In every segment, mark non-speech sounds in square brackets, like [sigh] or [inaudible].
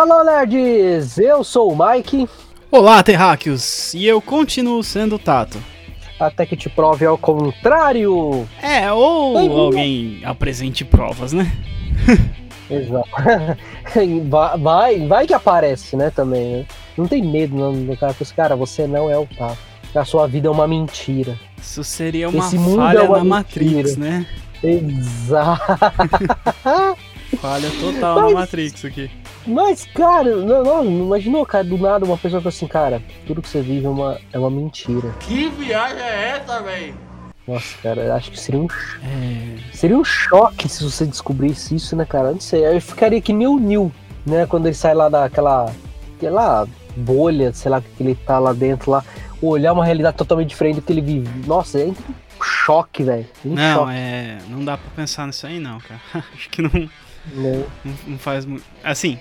Shalom, nerds! Eu sou o Mike. Olá, terráqueos! E eu continuo sendo o Tato. Até que te prove ao contrário. É, ou alguém apresente provas, né? [laughs] Exato. [laughs] Vai, vai, que aparece, né, também, né? Não tem medo, não, do cara. Porque, cara, você não é o Tato. A sua vida é uma mentira. Isso seria uma Esse falha é uma na Matrix, mentira. né? Exato. [laughs] Falha total Mas- na Matrix aqui. Mas, cara, não, não, imaginou, cara, do nada uma pessoa fala assim, cara, tudo que você vive é uma, é uma mentira. Que viagem é essa, velho? Nossa, cara, eu acho que seria um, É, seria um choque se você descobrisse isso, né, cara? Não sei, eu ficaria que nem o Neil, né, quando ele sai lá daquela, aquela bolha, sei lá, que ele tá lá dentro, lá, olhar uma realidade totalmente diferente do que ele vive. Nossa, é um choque, velho. Um não, choque, é. Não dá pra pensar nisso aí, não, cara. [laughs] Acho que não, né? não, não faz muito. Assim,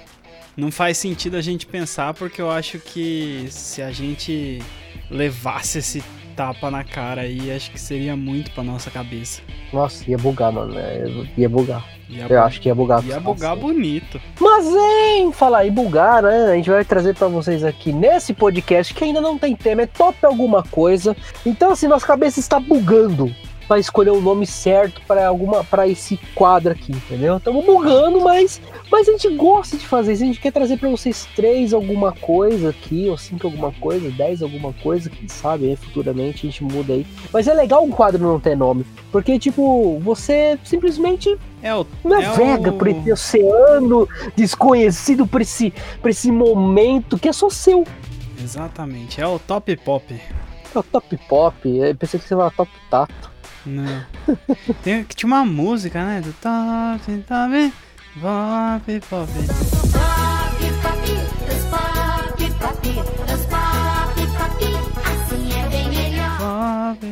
não faz sentido a gente pensar, porque eu acho que se a gente levasse esse tapa na cara aí, acho que seria muito pra nossa cabeça. Nossa, ia bugar, mano, né? ia bugar. Ia, Eu acho que ia bugar. ia bugar bonito. Mas em falar em bugar, né? A gente vai trazer pra vocês aqui nesse podcast que ainda não tem tema, é top alguma coisa. Então, assim, nossa cabeça está bugando pra escolher o nome certo para alguma para esse quadro aqui, entendeu? Estamos bugando, mas mas a gente gosta de fazer isso. A gente quer trazer pra vocês três alguma coisa aqui, ou cinco alguma coisa, dez alguma coisa, quem sabe aí futuramente a gente muda aí. Mas é legal um quadro não ter nome, porque tipo, você simplesmente É o. navega é o... por esse oceano desconhecido por esse, por esse momento que é só seu. Exatamente, é o top pop. É o top pop. Eu pensei que você ia top tato. Não. Tem, tinha uma música, né? Do top, top, pop, pop. Pop, pop, dos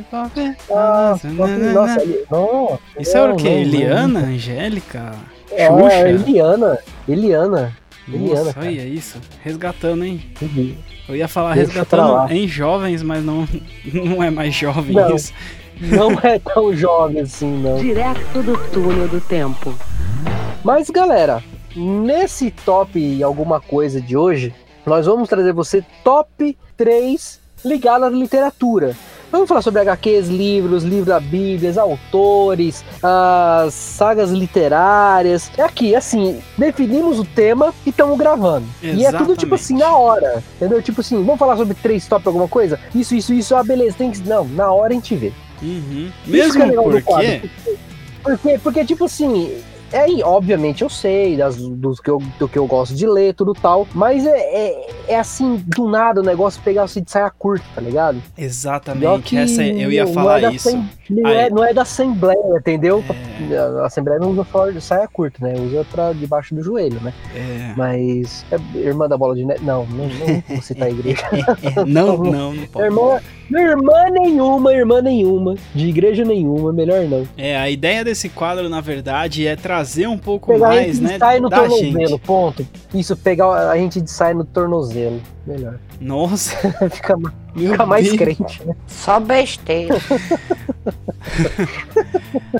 pop, é. Ah, nossa, pop, nanana. nossa, ele- não, Isso é o não. Eliana? Angélica? É, Xuxa? Eliana. Eliana. Eliana, Nossa, olha isso. Resgatando, hein? Eli- Eu ia falar Deixa resgatando em jovens, mas não, [laughs] não é mais jovem Não. isso. Não é tão jovem assim, não. Direto do túnel do tempo. Mas galera, nesse top alguma coisa de hoje, nós vamos trazer você top 3 ligado à literatura. Vamos falar sobre HQs, livros, livros da Bíblia, autores, as sagas literárias. É aqui, assim, definimos o tema e estamos gravando. E é tudo tipo Exatamente. assim, na hora. Entendeu? Tipo assim, vamos falar sobre três top alguma coisa? Isso, isso, isso, ah, beleza, tem que. Não, na hora a gente vê. Uhum. É Mesmo do porque. quadro. Porque, porque tipo assim, é, obviamente eu sei das, dos que eu, do que eu gosto de ler, tudo tal, mas é, é, é assim, do nada o negócio pegar assim de saia curta, tá ligado? Exatamente, essa, eu ia não falar é da isso. assem- Não, é, não é da Assembleia, entendeu? É. A Assembleia não usa de saia curta, né? Usa pra debaixo do joelho, né? É. Mas. É irmã da bola de neve? Não, não, não vou citar a igreja. [laughs] Não, não, não pode. irmã, irmã nenhuma, irmã nenhuma, de igreja nenhuma, melhor não. É, a ideia desse quadro, na verdade, é trazer um pouco Pegar a mais, gente né, de sai no da tornozelo, gente. ponto. Isso, pegar a gente de sai no tornozelo. Melhor. Nossa, [laughs] Fica, fica mais crente, né? Só besteira. [laughs]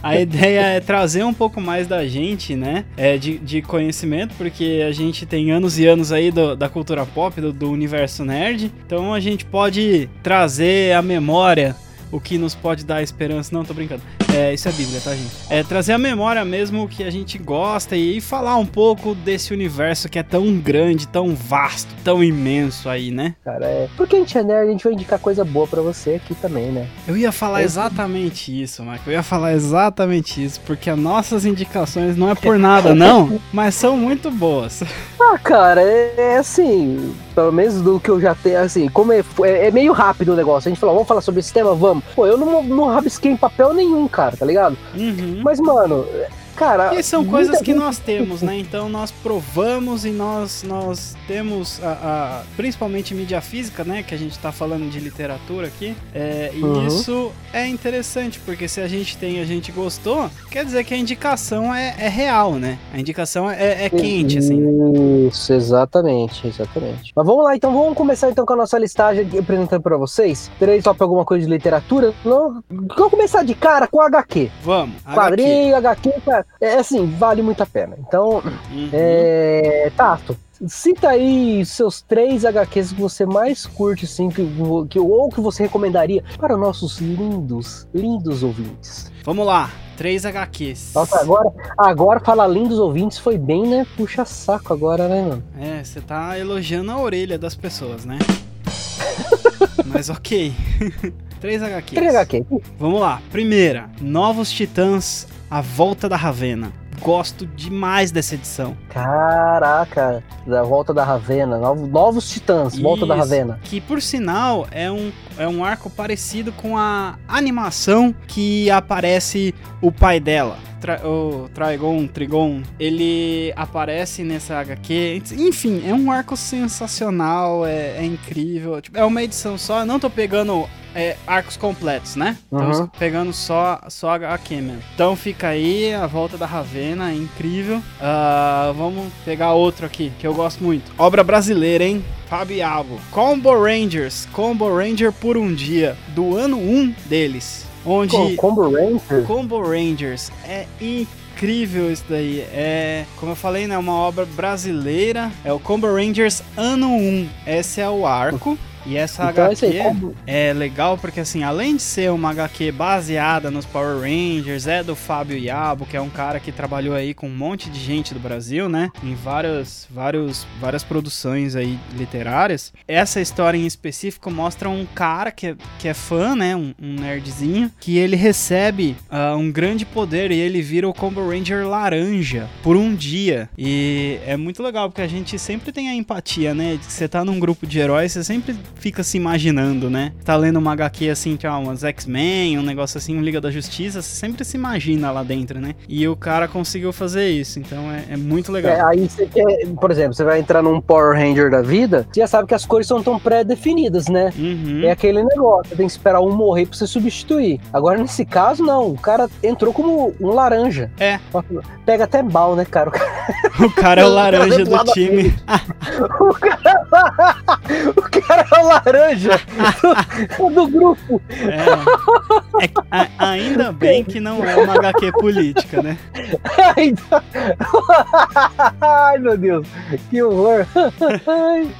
A ideia é trazer um pouco mais da gente, né? É, de, de conhecimento, porque a gente tem anos e anos aí do- da cultura pop, do, do universo nerd. Então a gente pode trazer a memória, o que nos pode dar esperança. Não, tô brincando. É, isso é Bíblia, tá, gente? É trazer a memória mesmo o que a gente gosta e, falar um pouco desse universo que é tão grande, tão vasto, tão imenso aí, né? Cara, é. Porque a gente é nerd, a gente vai indicar coisa boa pra você aqui também, né? Eu ia falar É. exatamente isso, Marco. Eu ia falar exatamente isso, porque as nossas indicações não é por [laughs] nada, não, mas são muito boas. Ah, cara, é, é assim. Pelo menos do que eu já tenho, assim, como é, é, é meio rápido o negócio. A gente falou, vamos falar sobre esse tema, vamos. Pô, eu não, não rabisquei em papel nenhum, cara, tá ligado? Uhum. Mas, mano, cara. E são coisas que nós temos, né? Então nós provamos e nós, nós temos, a, a- principalmente mídia física, né? Que a gente tá falando de literatura aqui. É, e Uhum. isso é interessante, porque se a gente tem e a gente gostou, quer dizer que a indicação é, é real, né? A indicação é, é quente, assim. Isso, exatamente, exatamente. Mas vamos lá, então vamos começar então com a nossa listagem aqui, apresentando pra vocês. Três top alguma coisa de literatura. Não, vamos começar de cara com HQ. Vamos. HQ. Quadrinho, HQ, cara. É assim, vale muito a pena. Então, Uhum. é. Tato, cita aí seus três HQs que você mais curte, assim, que, que, ou que você recomendaria para nossos lindos, lindos ouvintes. Vamos lá, três HQs. Nossa, agora, agora falar lindos ouvintes foi bem, né? Puxa saco agora, né, mano? É, você tá elogiando a orelha das pessoas, né? [laughs] Mas ok. [laughs] três HQs. Três HQ. Vamos lá. Primeira, Novos Titãs, A Volta da Ravena. Gosto demais dessa edição. Caraca, da volta da Ravena, novos, titãs, volta da Isso, Ravena. Que por sinal é um, é um arco parecido com a animação que aparece o pai dela. Tra- o Trigon, Trigon, ele aparece nessa HQ. Enfim, é um arco sensacional, é, é incrível. Tipo, é uma edição só, eu não tô pegando é, arcos completos, né? Uhum. Pegando só, só HQ mesmo. Então fica aí, a volta da Ravena, é incrível. Ah, vamos pegar outro aqui, que eu gosto muito. Obra brasileira, hein? Fabiabo. Combo Rangers. Combo Ranger por um dia. Do ano 1 deles. Onde. Com- Combo Ranger? Combo Rangers é incrível isso daí. É, como eu falei, né, uma obra brasileira. É o Combo Rangers ano 1. Esse é o arco. E essa Então HQ aí, Combo- é legal porque assim, além de ser uma HQ baseada nos Power Rangers, é do Fábio Iabo, que é um cara que trabalhou aí com um monte de gente do Brasil, né? Em várias, vários, várias produções aí literárias. Essa história em específico mostra um cara que é, que é fã, né? Um, um nerdzinho, que ele recebe ah, um grande poder e ele vira o Combo Ranger laranja por um dia. E é muito legal porque a gente sempre tem a empatia, né? De que você tá num grupo de heróis, você sempre fica se imaginando, né? Tá lendo uma HQ assim, que é umas X-Men, um negócio assim, um Liga da Justiça, você sempre se imagina lá dentro, né? E o cara conseguiu fazer isso, então é, é muito legal. É, aí você quer, por exemplo, você vai entrar num Power Ranger da vida, você já sabe que as cores são tão pré-definidas, né? Uhum. É aquele negócio, tem que esperar um morrer pra você substituir. Agora, nesse caso, não. O cara entrou como um laranja. É. Pega até mal, né, cara? O cara, [laughs] O cara é o laranja do Lado time. o cara, [laughs] o cara [laughs] laranja [laughs] do, do grupo. É. É- a- ainda bem que não é uma HQ política, né? Ainda- [laughs] Ai, meu Deus. Que horror. [laughs]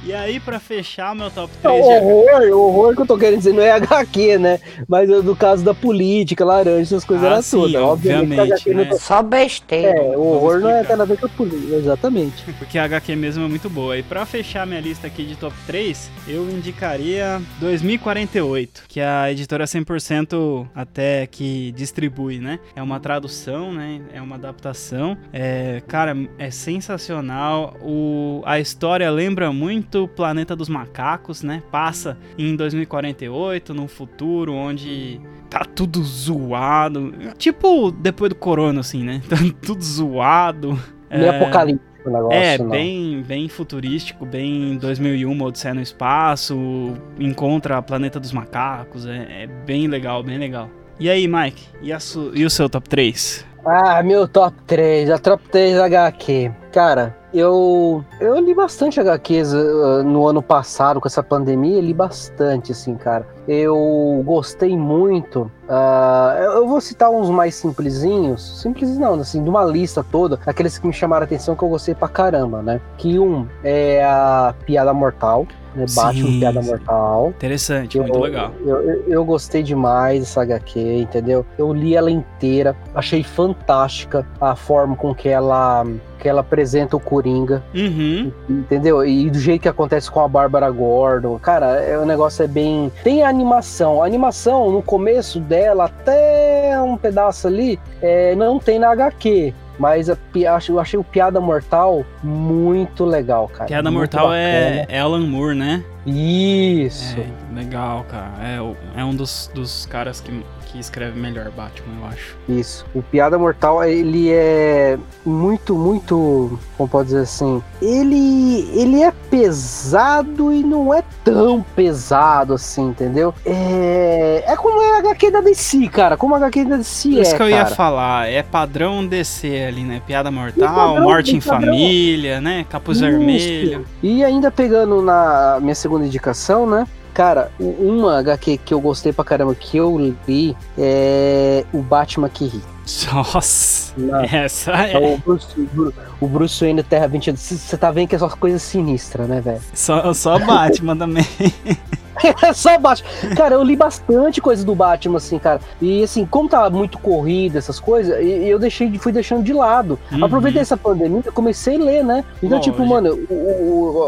E aí, pra fechar meu top Não, 3 de horror, o horror que eu tô querendo dizer não é HQ, né? Mas é do caso da política, laranja, essas coisas Ah, eram sim, todas. Obviamente, a obviamente, não né? Só besteira. É, o horror não é nada a ver com a política, exatamente. [laughs] Porque a HQ mesmo é muito boa. E pra fechar minha lista aqui de top 3, eu indicaria 2048, que é a editora 100% até que distribui, né? É uma tradução, né? É uma adaptação. É, cara, é sensacional. O, a história lembra muito o Planeta dos Macacos, né? Passa em 2048, num futuro onde tá tudo zoado. Tipo depois do corona, assim, né? [laughs] Tá tudo zoado. Meio É, apocalíptico o negócio. é, não. bem, bem futurístico, bem 2001, Odisseia no Espaço, encontra Planeta dos Macacos, é, é bem legal, bem legal. E aí, Mike, e, a e o seu top 3? Ah, meu top 3, a top 3 HQ. Cara, eu eu li bastante HQs uh, no ano passado com essa pandemia, li bastante, assim, cara. Eu gostei muito. ah, eu eu vou citar uns mais simplesinhos, simples não, assim, de uma lista toda, aqueles que me chamaram a atenção que eu gostei pra caramba, né? Que um é a Piada Mortal, né? Batman Sim, Piada sim. Mortal. Interessante, Eu- muito legal. Eu, eu, eu gostei demais dessa HQ, entendeu? Eu li ela inteira, achei fantástica a forma com que ela que ela apresenta o Coringa, Uhum, entendeu? E do jeito que acontece com a Bárbara Gordon. Cara, é, o negócio é bem. Tem a animação. A animação, no começo dela, até um pedaço ali, é, não tem na HQ. Mas a acho- eu achei o Piada Mortal muito legal, cara. Piada Muito Mortal é, é Alan Moore, né? Isso. É, legal, cara. É, é um dos, dos caras que, que escreve melhor Batman, eu acho. Isso. O Piada Mortal, ele é muito, muito, como pode dizer assim, ele ele é pesado e não é tão pesado assim, entendeu? É, é como a HQ da DC, cara, como a HQ da DC Isso é, que eu ia cara. falar, é padrão DC ali, né? Piada Mortal, padrão, Morte em padrão. Família, né? Capuz Isso. Vermelho. E ainda pegando na minha segunda indicação, né? Cara, uma HQ que eu gostei pra caramba que eu li é o Batman que ri. Nossa, Não. essa É é. o Bruce, o Bruce Wayne da Terra 22. Você tá vendo que é só coisa sinistra, né, velho? Só, só Batman também. [laughs] Só Batman. Cara, eu li bastante coisa do Batman, assim, cara. E assim, como tava muito corrida, essas coisas, eu deixei, de- fui deixando de lado. Uhum. Aproveitei essa pandemia, eu comecei a ler, né? Então, tipo, Lógico. mano, o,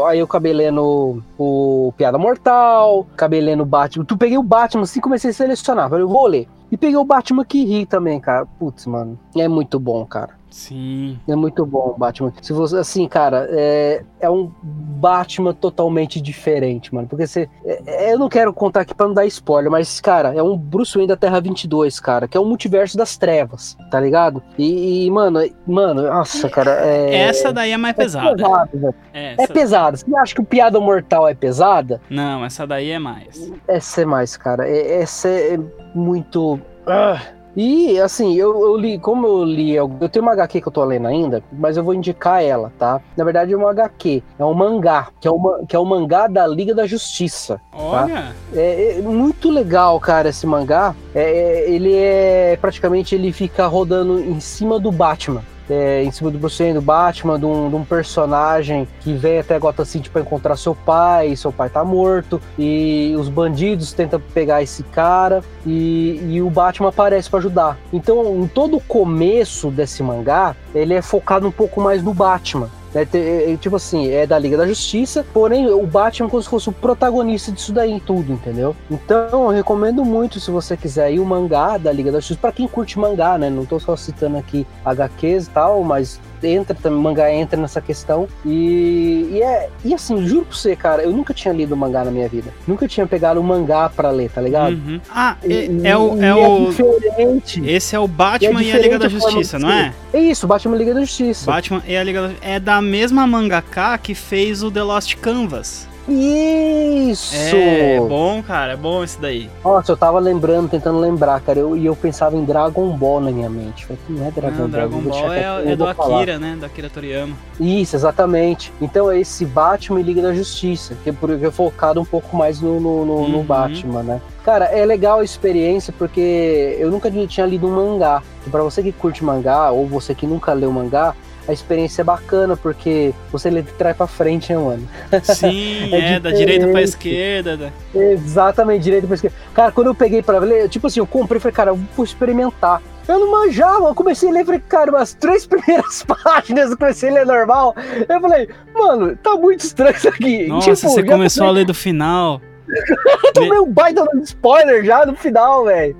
o- aí eu acabei lendo o Piada Mortal, acabei lendo o Batman. Tu peguei o Batman assim, comecei a selecionar. Falei, eu vou ler. E peguei o Batman que ri também, cara. Putz, mano. É muito bom, cara. Sim. É muito bom o Batman. Se você, assim, cara, é, é um Batman totalmente diferente, mano. Porque você. é- é- eu não quero contar aqui pra não dar spoiler, mas, cara, é um Bruce Wayne da Terra 22, cara, que é um multiverso das trevas, tá ligado? E, e, mano, mano, nossa, cara. É, Essa daí é mais é pesada. pesado. É, É essa- pesado. Você acha que o Piada Mortal é pesada? Não, essa daí é mais. Essa é mais, cara. É- Essa é muito. Ah. E assim, eu, eu li, como eu li, eu eu tenho uma HQ que eu tô lendo ainda, mas eu vou indicar ela, tá? Na verdade é uma HQ, é um mangá, que é, uma, que é o mangá da Liga da Justiça. Olha, É, é muito legal, cara, esse mangá. É, é, ele é praticamente ele fica rodando em cima do Batman. É, em cima do Bruce Wayne, do Batman, de um, de um personagem que vem até Gotham City para encontrar seu pai, seu pai tá morto, e os bandidos tentam pegar esse cara, e, e o Batman aparece para ajudar. Então, em todo o começo desse mangá, ele é focado um pouco mais no Batman. Né? É, é, tipo assim, é da Liga da Justiça, porém o Batman é como se fosse o protagonista disso daí em tudo, entendeu? Então eu recomendo muito se você quiser o mangá da Liga da Justiça, pra quem curte mangá, né? Não tô só citando aqui HQs e tal, mas entra também, mangá entra nessa questão. E, e é e assim, juro pra você, cara, eu nunca tinha lido mangá na minha vida. Nunca tinha pegado um mangá pra ler, tá ligado? Uhum. Ah, E- é, é o. e É o diferente. esse é o Batman E e, é a Liga da Justiça, não é? É isso, Batman Liga da Justiça. Batman e a Liga da É da mesma mangaka que fez o The Lost Canvas. Isso! É bom, cara, é bom esse daí. Nossa, eu tava lembrando, tentando lembrar, cara, eu, e eu pensava em Dragon Ball na minha mente. Falei, não é Dragon Não, Ball. Dragon Ball é, é do vou falar. Akira, né? Do Akira Toriyama. Isso, exatamente. Então é esse Batman e Liga da Justiça, que é por- que é focado um pouco mais no, no, no- no Uhum. Batman, né? Cara, é legal a experiência porque eu nunca tinha lido um mangá. E pra você que curte mangá, ou você que nunca leu mangá, a experiência é bacana, porque você lê de trás pra frente, né, mano? [laughs] Sim, É é, da direita pra esquerda. da- Exatamente, direito pra esquerda. Cara, quando eu peguei pra ler, tipo assim, eu comprei e falei, cara, eu vou experimentar. Eu não manjava, eu comecei a ler, falei, cara, umas três [laughs] primeiras páginas eu comecei a ler normal. Eu falei, mano, tá muito estranho isso aqui. Nossa, Tipo, você começou a ler do final. [laughs] Eu tomei um baita spoiler já no final, velho.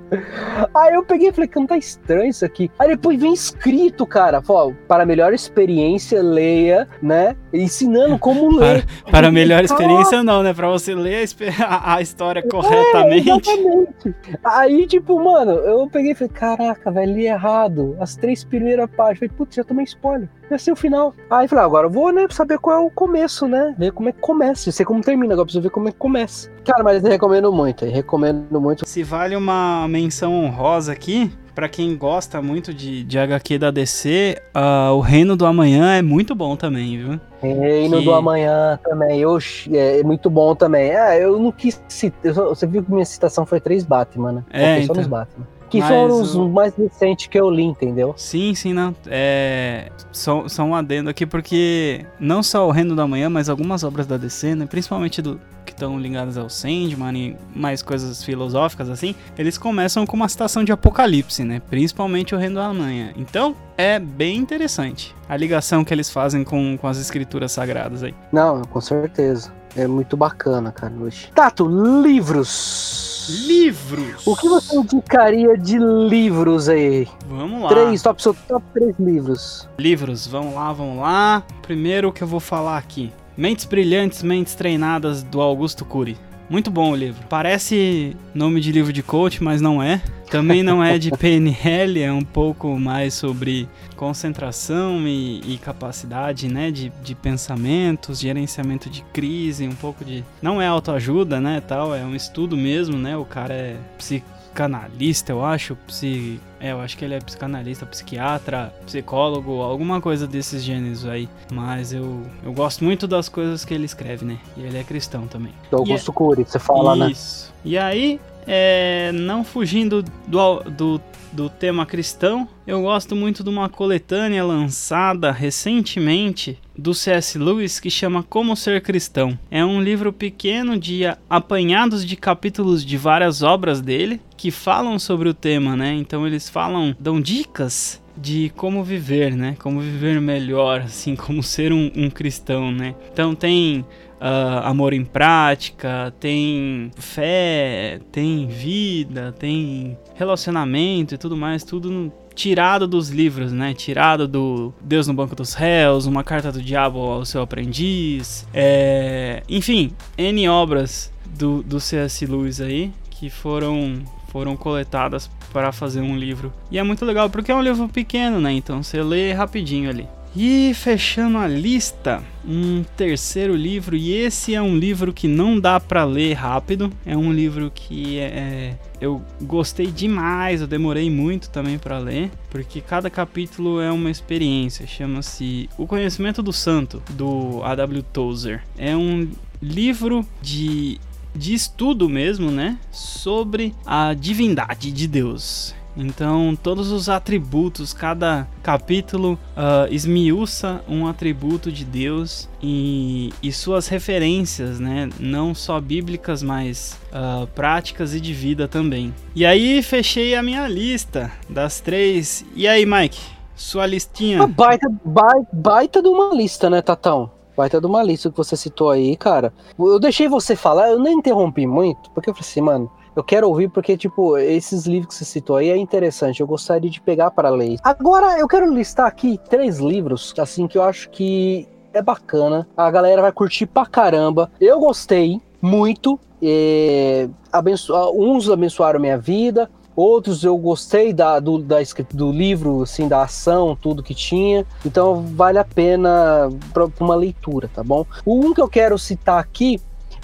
Aí eu peguei e falei, não tá estranho isso aqui. Aí depois vem escrito, cara, para melhor experiência, leia, né? Ensinando como ler. Para melhor [laughs] Caraca, experiência, não, né? Pra você ler a [laughs] a, história É, corretamente. Exatamente. Aí, tipo, mano, eu peguei e falei, caraca, velho, li errado. As três primeiras páginas. Falei, putz, já tomei spoiler. Já sei o final. Aí falei, ah, agora eu vou, né, saber qual é o começo, né? Ver como é que começa. Eu sei como termina, agora preciso ver como é que começa. Cara, mas eu recomendo muito, eu recomendo muito. Se vale uma menção honrosa aqui, pra quem gosta muito de, de HQ da DC, ah, o Reino do Amanhã é muito bom também, viu? Reino Que- do Amanhã também. Oxi, é, muito bom também. Ah, eu não quis citar. Você viu que minha citação foi três Batman, né? É, Foquei só então. nos Batman. Que Mas foram os o- mais recentes que eu li, entendeu? Sim, sim, não. É. Só, só um adendo aqui, porque não só o Reino da Manhã, mas algumas obras da DC, né? Principalmente do que estão ligadas ao Sandman e mais coisas filosóficas assim, eles começam com uma citação de Apocalipse, né? Principalmente o Reino da Manhã. Então, é bem interessante a ligação que eles fazem com, com as escrituras sagradas aí. Não, com certeza. É muito bacana, cara. Tato, livros. Livros! O que você indicaria de livros aí? Vamos lá. Três, top, top três livros. Livros, vamos lá, vamos lá. Primeiro o que eu vou falar aqui. Mentes Brilhantes, Mentes Treinadas, do Augusto Cury. Muito bom o livro. Parece nome de livro de coach, mas não é. Também não é de [laughs] PNL, é um pouco mais sobre concentração e, e capacidade, né, de, de pensamentos, gerenciamento de crise, um pouco de... Não é autoajuda, né, tal, é um estudo mesmo, né, o cara é psicanalista, eu acho, psi... É, eu acho que ele é psicanalista, psiquiatra, psicólogo, alguma coisa desses gêneros aí. Mas eu, eu gosto muito das coisas que ele escreve, né? E ele é cristão também. Augusto Cury, que você fala, né? Isso. E aí, é, não fugindo do, do, do tema cristão, eu gosto muito de uma coletânea lançada recentemente do C.S. Lewis que chama Como Ser Cristão. É um livro pequeno de apanhados de capítulos de várias obras dele que falam sobre o tema, né? Então eles falam, dão dicas de como viver, né? Como viver melhor, assim, como ser um, um cristão, né? Então tem ah, amor em prática, tem fé, tem vida, tem relacionamento e tudo mais, tudo no- tirado dos livros, né? Tirado do Deus no Banco dos Réus, uma carta do diabo ao seu aprendiz, é... enfim, N obras do, do C.S. Lewis aí que foram foram coletadas para fazer um livro. E é muito legal porque é um livro pequeno, né? Então você lê rapidinho ali. E fechando a lista, um terceiro livro, e esse é um livro que não dá pra ler rápido. É um livro que é, eu gostei demais, eu demorei muito também pra ler, porque cada capítulo é uma experiência. Chama-se O Conhecimento do Santo, do A.W. Tozer. É um livro de de estudo mesmo, né, sobre a divindade de Deus. Então, todos os atributos, cada capítulo ah, esmiuça um atributo de Deus e, e suas referências, né? Não só bíblicas, mas ah, práticas e de vida também. E aí, fechei a minha lista das três. E aí, Mike? Sua listinha? Uma baita, baita, baita de uma lista, né, Tatão? Baita de uma lista que você citou aí, cara. Eu deixei você falar, eu nem interrompi muito, porque eu falei assim, mano, eu quero ouvir porque, tipo, esses livros que você citou aí é interessante. Eu gostaria de pegar para ler. Agora, eu quero listar aqui três livros, assim, que eu acho que é bacana. A galera vai curtir pra caramba. Eu gostei muito. é, abenço- Uns abençoaram minha vida, Outros eu gostei da, do, da do livro, assim, da ação, tudo que tinha. Então vale a pena para uma leitura, tá bom? O um que eu quero citar aqui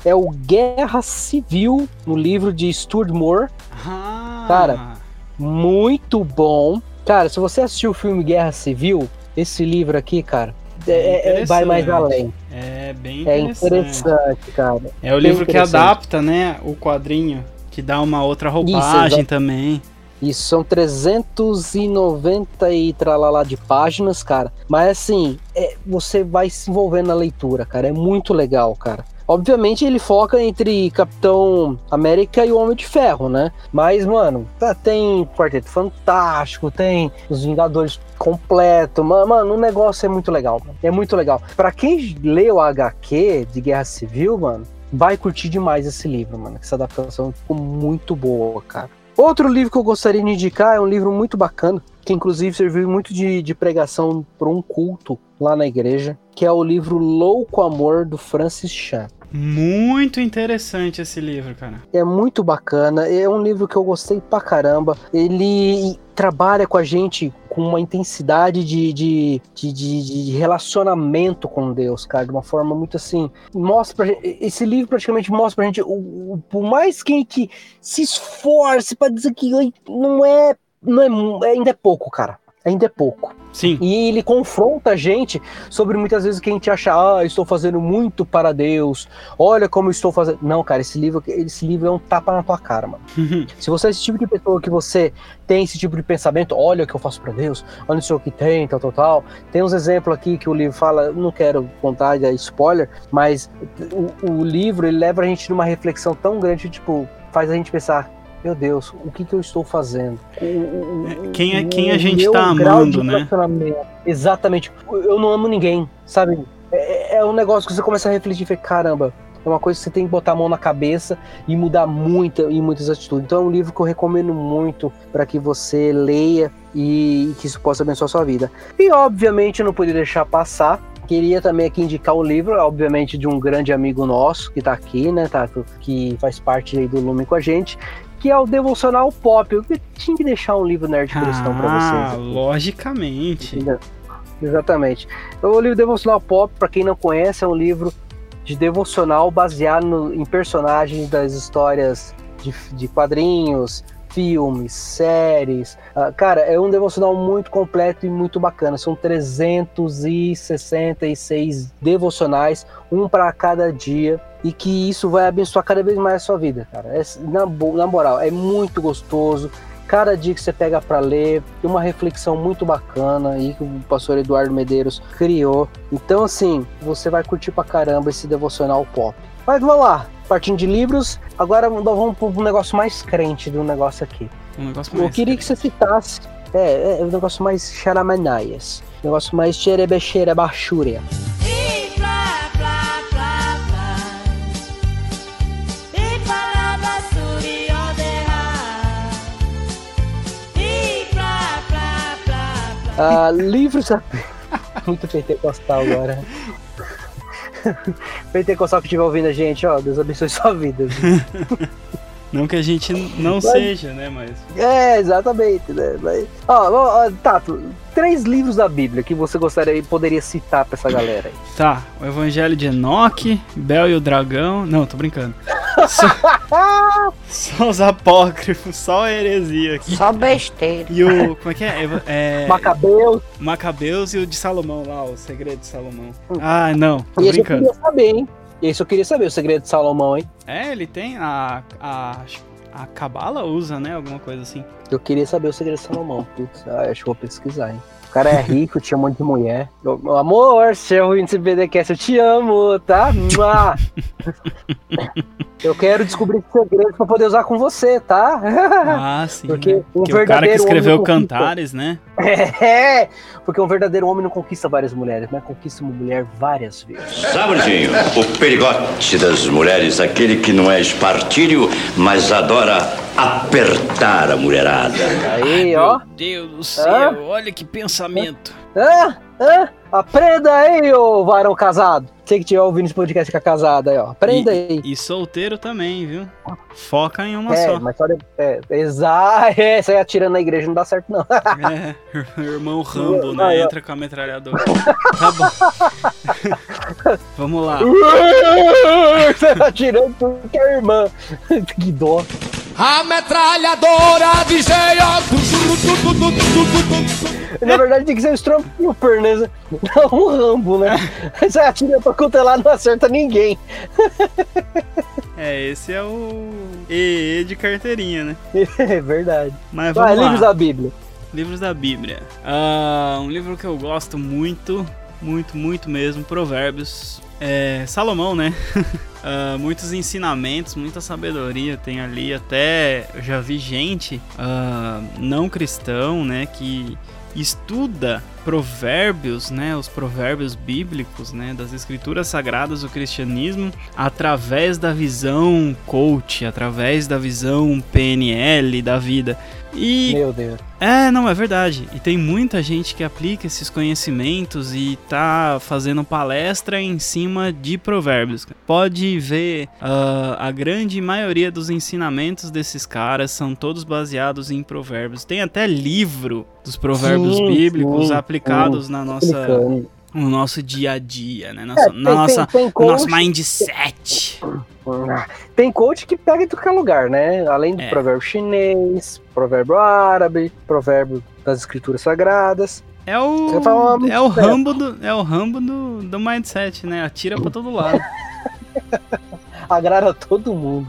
é o Guerra Civil, no livro de Stuart Moore. Ah, Cara, Muito bom. Cara, se você assistiu o filme Guerra Civil, esse livro aqui, cara, é- é- vai mais além. é bem É interessante. interessante, cara. É o livro que adapta, né, o quadrinho, que dá uma outra roupagem também. Isso são 390 e tralalá de páginas, cara. Mas assim, é, você vai se envolvendo na leitura, cara. É muito legal, cara. Obviamente ele foca entre Capitão América e o Homem de Ferro, né? Mas, mano, tá- tem Quarteto Fantástico, tem os Vingadores completo. ma- Mano, o negócio é muito legal. mano. É muito legal. Pra quem leu o HQ de Guerra Civil, mano, vai curtir demais esse livro, mano. Essa adaptação ficou muito boa, cara. Outro livro que eu gostaria de indicar é um livro muito bacana, que inclusive serviu muito de, de pregação para um culto lá na igreja, que é o livro Louco Amor do Francis Chan. Muito interessante esse livro, cara. É muito bacana, é um livro que eu gostei pra caramba. Ele trabalha com a gente com uma intensidade de, de, de, de- relacionamento com Deus, cara, de uma forma muito assim. Mostra pra gente, esse livro praticamente mostra pra gente, o, o- por mais que gente se esforce pra dizer que não é, não é, ainda é pouco, cara. Ainda é pouco. Sim. E ele confronta a gente sobre muitas vezes que a gente acha, ah, estou fazendo muito para Deus. Olha como estou fazendo. Não, cara, esse livro, esse livro é um tapa na tua cara, mano. Se você é esse tipo de pessoa que você tem esse tipo de pensamento, olha o que eu faço para Deus, olha o que tem, tal, tal, tal. Tem uns exemplos aqui que o livro fala, não quero contar é spoiler, mas o, o livro ele leva a gente numa reflexão tão grande, tipo, faz a gente pensar, meu Deus, o que, que eu estou fazendo? O- o- Quem é- quem a gente tá grau amando, né? Exatamente. Eu não amo ninguém, sabe? É, é um negócio que você começa a refletir e fala, caramba, é uma coisa que você tem que botar a mão na cabeça e mudar muita, em muitas atitudes. Então é um livro que eu recomendo muito para que você leia e que isso possa abençoar a sua vida. E obviamente eu não podia deixar passar. Queria também aqui indicar o livro, obviamente, de um grande amigo nosso que tá aqui, né, Tato? Que faz parte aí do Lume com a gente, que é o Devocional Pop. Eu tinha que deixar um livro nerd cristão pra Ah, vocês. aqui. logicamente. Entendeu? Exatamente. O livro Devocional Pop, para quem não conhece, é um livro de devocional baseado no- em personagens das histórias de, de quadrinhos, filmes, séries. Ah, cara, é um devocional muito completo e muito bacana. São 366 devocionais, um para cada dia. E que isso vai abençoar cada vez mais a sua vida, cara. É, na, na moral, é muito gostoso. Cada dia que você pega para ler, tem uma reflexão muito bacana aí que o pastor Eduardo Medeiros criou. Então, assim, você vai curtir pra caramba esse devocional pop. Mas vamos lá, partindo de livros, agora nós vamos para um negócio mais crente do negócio aqui. Um negócio Eu mais. queria que você citasse. É, é um negócio mais charamanaias. Um negócio mais xerebecheira bachúria. Ah, livros. [laughs] Muito pentecostal agora. [laughs] pentecostal que estiver ouvindo a gente, ó, Deus abençoe sua vida. [laughs] Não que a gente não seja, né? Mas. É, exatamente, né? Mas, ó, ó, Tato, três livros da Bíblia que você gostaria poderia citar pra essa galera aí. Tá, o Evangelho de Enoque, Bel e o Dragão. Não, tô brincando. Só, só os apócrifos, só a heresia aqui. Só besteira. E o. Como é que é? É Macabeus. Macabeus e o de Salomão lá, o segredo de Salomão. Ah, não, tô E esse eu brincando. queria saber, hein? Esse eu queria saber, o segredo de Salomão, hein? É, ele tem a. A, a Cabala usa, né? Alguma coisa assim. Eu queria saber o segredo de Salomão. Putz, ah, acho que vou pesquisar, hein? O cara é rico, [laughs] tinha um monte de mulher. Eu- Meu amor, seu índice BDcast, eu te amo, tá? [laughs] Eu quero descobrir esse segredo pra poder usar com você, tá? Ah, [laughs] sim. Porque né? um Que o cara que escreveu. Cantares, né? É, porque um verdadeiro homem não conquista várias mulheres, mas conquista uma mulher várias vezes. Sabridinho, o perigote das mulheres, aquele que não é espartilho, mas adora apertar a mulherada. Aí, ó. Meu Deus do céu, olha que pensamento. Hã? Hã? Aprenda aí, ô varão casado. Você que estiver ouvindo esse podcast fica casado aí, ó. Aprenda aí. E solteiro também, viu? Foca em uma É, só. mas só de... é, exato, [laughs] é, sair atirando na igreja não dá certo, não. [laughs] É, irmão Rambo, né? Entra com a metralhadora. Tá bom. [laughs] Vamos lá. Você tá atirando tudo que é irmã. que dó. A metralhadora de Na verdade tem que ser o Stormtrooper, né? Não um Rambo, né? [laughs] Você atira pra contelar não acerta ninguém. É, esse é o EE de carteirinha, né? [laughs] É verdade. Mas Vai, vamos lá. livros da Bíblia. Livros da Bíblia. Ah, um livro que eu gosto muito, muito, muito mesmo, Provérbios. É Salomão, né? [laughs] Ah, muitos ensinamentos, muita sabedoria tem ali. Até eu já vi gente ah, não cristão, né, que estuda provérbios, né, os provérbios bíblicos, né, das escrituras sagradas do cristianismo através da visão coach, através da visão PNL da vida. E Meu Deus. é, não, é verdade. E tem muita gente que aplica esses conhecimentos e tá fazendo palestra em cima de provérbios. Pode ver, ah, a grande maioria dos ensinamentos desses caras são todos baseados em provérbios. Tem até livro dos provérbios Sim, bíblicos sim, aplicados na nossa, Explicando. No nosso dia a dia, né? Nossa, É, na nossa, tem, no nosso mindset. [laughs] tem coach que pega em tudo que é lugar, né? Além do É. provérbio chinês, provérbio árabe, provérbio das escrituras sagradas. É o, é o rambo do, é o rambo do, do mindset, né? Atira pra todo lado. [laughs] Agrada todo mundo.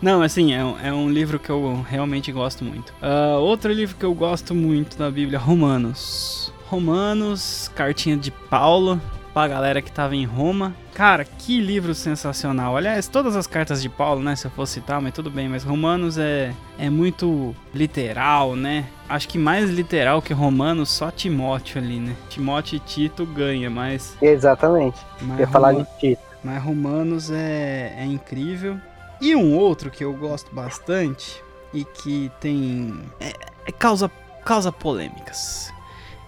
Não, assim, é, um- é um livro que eu realmente gosto muito. Ah, outro livro que eu gosto muito da Bíblia, Romanos. Romanos, cartinha de Paulo pra galera que tava em Roma. Cara, que livro sensacional. Aliás, todas as cartas de Paulo, né, se eu fosse citar, mas tudo bem. Mas Romanos é, é muito literal, né? Acho que mais literal que Romanos, só Timóteo ali, né? Timóteo e Tito ganha, mas... Exatamente. mas Eu falar de Tito. mas Romanos é, é incrível. E um outro que eu gosto bastante e que tem. É, é causa, causa polêmicas.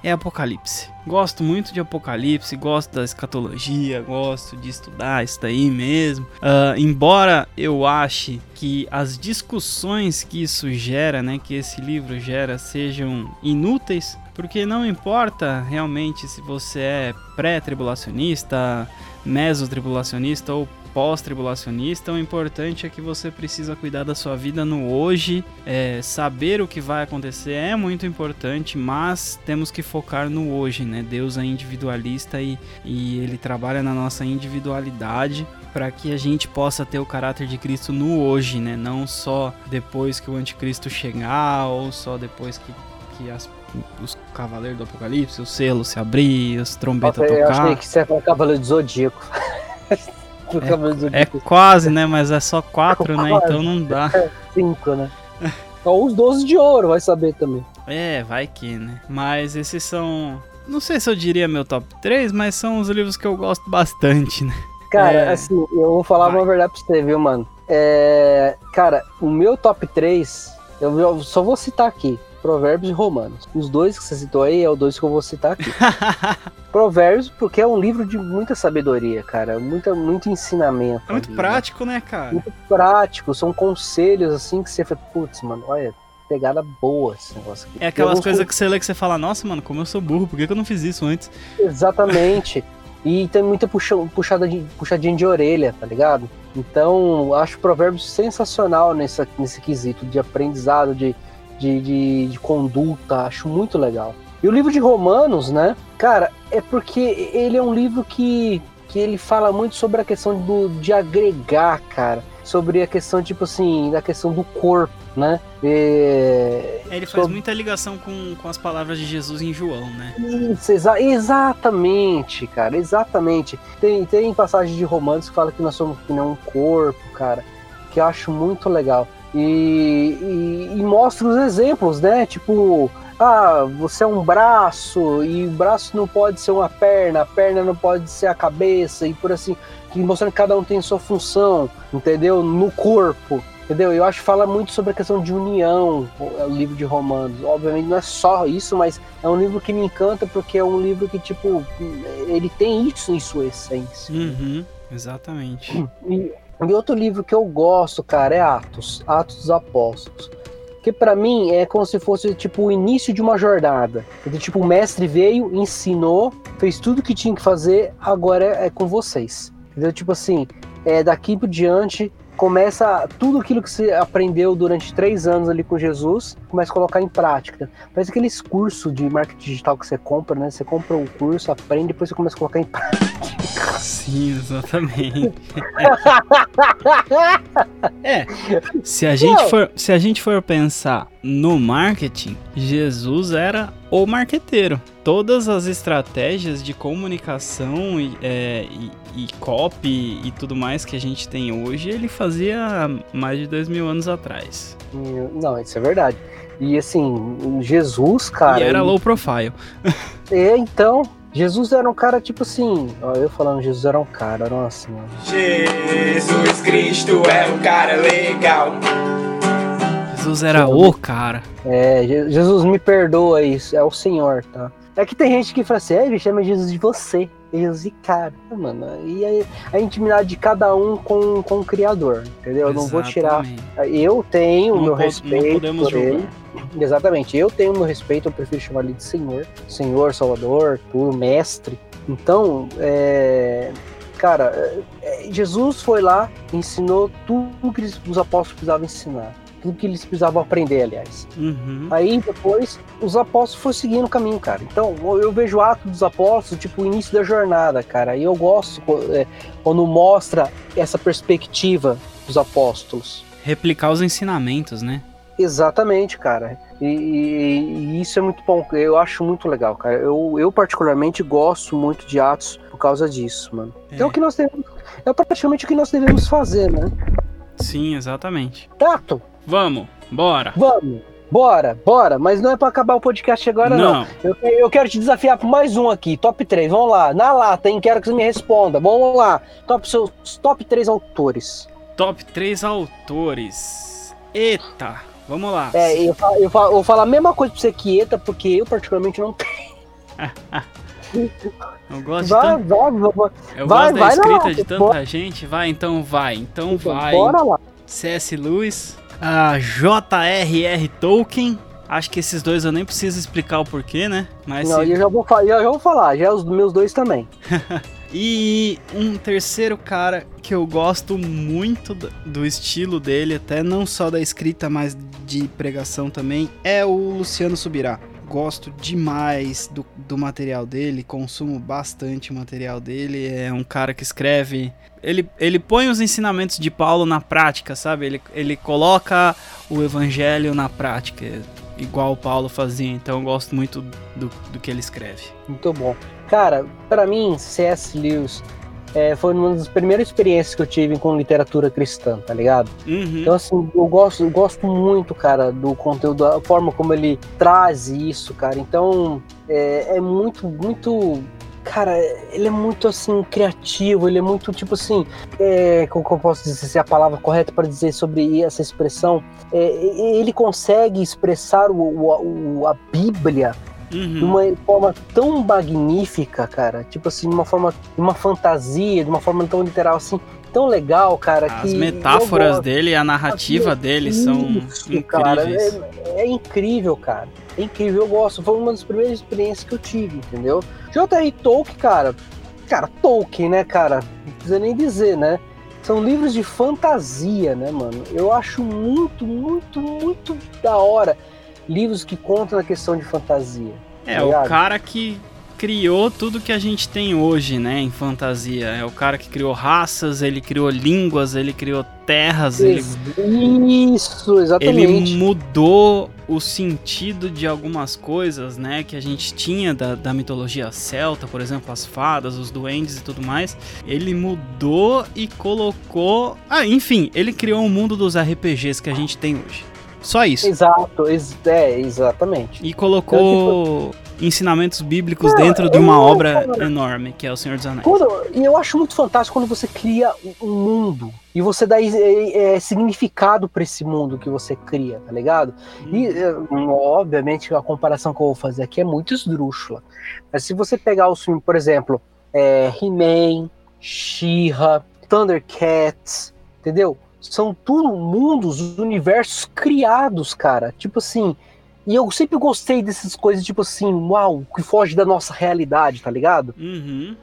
É Apocalipse. Gosto muito de Apocalipse, gosto da escatologia, gosto de estudar isso daí mesmo. Ah, embora eu ache que as discussões que isso gera, né, que esse livro gera, sejam inúteis, porque não importa realmente se você é pré-tribulacionista, mesotribulacionista ou pós-tribulacionista, o importante é que você precisa cuidar da sua vida no hoje, é, saber o que vai acontecer é muito importante, mas temos que focar no hoje, né? Deus é individualista e, e ele trabalha na nossa individualidade para que a gente possa ter o caráter de Cristo no hoje, né? Não só depois que o anticristo chegar ou só depois que, que as- os cavaleiros do apocalipse, os selos se abrir, as trombetas Nossa, eu tocar. achei que você é o Cavaleiro do Zodíaco. [laughs] É Zodíaco quase, né? Mas é só quatro, né? Quase. Então não dá. 5, né? Ou os 12 de ouro, vai saber também. É, vai que, né? Mas esses são. Não sei se eu diria meu top 3, mas são os livros que eu gosto bastante, né? Cara, É. assim, eu vou falar Vai. uma verdade pra você, viu, mano? É, cara, o meu top 3, eu, eu só vou citar aqui. Provérbios e Romanos. Os dois que você citou aí é os dois que eu vou citar aqui. [laughs] Provérbios, porque é um livro de muita sabedoria, cara. Muita, muito ensinamento. É muito ali, né? prático, né, cara? Muito prático. São conselhos, assim, que você fala, putz, mano, olha, pegada boa esse negócio aqui. É aquelas coisas que você lê que você fala, nossa, mano, como eu sou burro, por que, que eu não fiz isso antes? Exatamente. E tem muita puxa, puxada de, puxadinha de orelha, tá ligado? Então, acho Provérbios sensacional nessa, nesse quesito de aprendizado, de, de, de, de conduta. Acho muito legal. E o livro de Romanos, né? Cara, é porque ele é um livro que, que ele fala muito sobre a questão do, de agregar, cara. Sobre a questão, tipo assim, da questão do corpo, né? É, É, ele faz sobre- muita ligação com, com as palavras de Jesus em João, né? Isso, exa- exatamente, cara, exatamente. Tem, tem passagem de romanos que fala que nós somos que nem um corpo, cara, que eu acho muito legal. E, e, e mostra os exemplos, né? Tipo, ah, você é um braço, e o braço não pode ser uma perna, a perna não pode ser a cabeça, e por assim, mostrando que cada um tem sua função, entendeu? No corpo. Entendeu? Eu acho que fala muito sobre a questão de união, o o livro de Romanos. Obviamente não é só isso, mas é um livro que me encanta porque é um livro que, tipo, ele tem isso em sua essência. Uhum, exatamente. E, e outro livro que eu gosto, cara, é Atos, Atos dos Apóstolos. Que pra mim é como se fosse tipo o início de uma jornada. Então, tipo, o mestre veio, ensinou, fez tudo que tinha que fazer, agora é, é com vocês. Entendeu? Tipo assim, é, daqui por diante começa tudo aquilo que você aprendeu durante três anos ali com Jesus, começa a colocar em prática. Parece aqueles cursos de marketing digital que você compra, né? Você compra o curso, aprende, depois você começa a colocar em prática. Sim, exatamente. [laughs] é, se a gente for, se a gente for pensar no marketing, Jesus era o marqueteiro. Todas as estratégias de comunicação e, é, e, e copy e tudo mais que a gente tem hoje, ele fazia há mais de dois mil anos atrás. Não, isso é verdade. E assim, Jesus, cara. e era ele- low profile. [laughs] É, então, Jesus era um cara tipo assim. Ó, eu falando, Jesus era um cara, nossa, mano. Jesus Cristo é um cara legal. Jesus era o cara. É, Je- Jesus me perdoa isso, é o Senhor, tá? É que tem gente que fala assim, é, ele chama Jesus de você. É Jesus de cara, mano. E aí, a intimidade de cada um com, com o Criador, entendeu? Eu não vou tirar. Eu tenho o meu po- não respeito por ele. julgar. Exatamente, eu tenho o meu respeito, eu prefiro chamar ele de Senhor, Senhor, Salvador, tudo, mestre. Então, é, cara, é, Jesus foi lá, ensinou tudo que os apóstolos precisavam ensinar, tudo que eles precisavam aprender, aliás. Uhum. Aí depois os apóstolos foram seguindo o caminho, cara. Então eu vejo o ato dos apóstolos, tipo, o início da jornada, cara. E eu gosto é, quando mostra essa perspectiva dos apóstolos. Replicar os ensinamentos, né? Exatamente, cara. E, e- e isso é muito bom. Eu acho muito legal, cara. Eu, eu particularmente gosto muito de Atos por causa disso, mano. É, É. o que nós devemos. É praticamente o que nós devemos fazer, né? Sim, exatamente. Tato, Vamos, bora. vamos. Bora, bora. Mas não é pra acabar o podcast agora, não. Não, Eu, eu quero te desafiar por mais um aqui, top 3. Vamos lá, na lata, hein? Quero que você me responda. Vamos lá. Top, seus top 3 autores. top 3 autores. Eita, vamos lá. É, eu, fa- eu, fa- eu vou falar a mesma coisa pra você que Eta, porque eu particularmente não [laughs] Eu gosto, de Vai, tan- vai, vai. eu vai, gosto da vai escrita lá, de tanta bora. gente. Vai, então vai. Então Então, vai. Bora lá. C.S. Lewis, a J.R.R. Tolkien. Acho que esses dois eu nem preciso explicar o porquê, né? Mas Não, se- eu já vou, eu já vou falar, já os meus dois também. [laughs] E um terceiro cara que eu gosto muito do estilo dele, até não só da escrita, mas de pregação também, é o Luciano Subirá. Gosto demais do, do material dele, consumo bastante o material dele. É um cara que escreve. Ele, ele põe os ensinamentos de Paulo na prática, sabe? Ele, ele coloca o evangelho na prática, igual o Paulo fazia. Então eu gosto muito do, do que ele escreve. Muito bom. Cara, pra mim, C.S. Lewis é, foi uma das primeiras experiências que eu tive com literatura cristã, tá ligado? Uhum. Então, assim, eu gosto, eu gosto muito, cara, do conteúdo, da forma como ele traz isso, cara. Então, é, é muito, muito. Cara, ele é muito, assim, criativo, ele é muito, tipo assim. É, como eu posso dizer se é a palavra correta para dizer sobre essa expressão? É, ele consegue expressar o- o- a Bíblia de Uhum. uma forma tão magnífica, cara. Tipo assim, de uma forma, de uma fantasia, de uma forma tão literal assim, tão legal, cara. As que metáforas dele, a narrativa dele são Isso, cara, incríveis. é, é incrível, cara. É incrível, eu gosto. Foi uma das primeiras experiências que eu tive, entendeu? J.R. Tolkien, cara. Cara, Tolkien, né, cara? Não precisa nem dizer, né? São livros de fantasia, né, mano? Eu acho muito, muito, muito da hora livros que contam na questão de fantasia. É, tá o ligado? cara que criou tudo que a gente tem hoje, né, em fantasia. É o cara que criou raças, ele criou línguas, ele criou terras, ele, Isso, exatamente. ele mudou o sentido de algumas coisas, né, que a gente tinha da, da mitologia celta, por exemplo, as fadas, os duendes e tudo mais. Ele mudou e colocou... Ah, enfim, ele criou o mundo dos RPGs que a gente tem hoje. Só isso. Exato, ex- é, exatamente. E colocou ensinamentos bíblicos dentro de uma obra cara. enorme, que é O Senhor dos Anéis. Quando, e eu acho muito fantástico quando você cria um mundo e você dá é, é, significado para esse mundo que você cria, tá ligado? E, é, obviamente, a comparação que eu vou fazer aqui é muito esdrúxula. Mas se você pegar os filmes, por exemplo, é, He-Man, She-Ra, Thundercats, entendeu? São tudo mundos, universos criados, cara. Tipo assim. E eu sempre gostei dessas coisas, tipo assim, uau, que foge da nossa realidade, tá ligado? Uhum.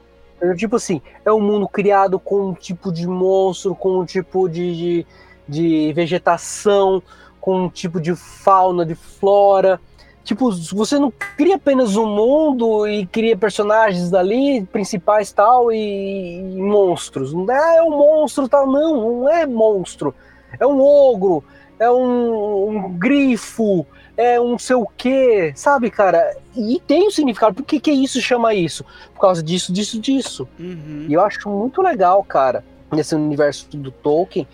Tipo assim, é um mundo criado com um tipo de monstro, com um tipo de, de, de vegetação, com um tipo de fauna, de flora. Tipo, você não cria apenas um mundo e cria personagens dali, principais tal, e, e monstros. Não é um monstro tal, não, não é monstro. É um ogro, é um, um grifo, é um sei o quê, sabe, cara? E tem um significado. Por que, que isso chama isso? Por causa disso, disso, disso. Uhum. E eu acho muito legal, cara, nesse universo do Tolkien,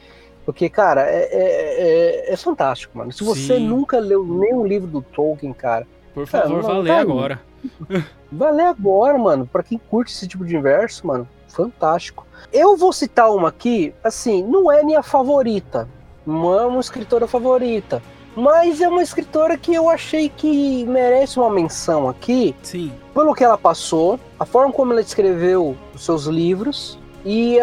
porque, cara, é, é, é- é fantástico, mano. Se você Sim. nunca leu nenhum livro do Tolkien, cara, Por favor, não ler vai. agora. [laughs] vai ler agora, mano. Pra quem curte esse tipo de universo, mano, fantástico. Eu vou citar uma aqui, assim, não é minha favorita, não é uma escritora favorita, mas é uma escritora que eu achei que merece uma menção aqui, Sim. pelo que ela passou, a forma como ela escreveu os seus livros, e,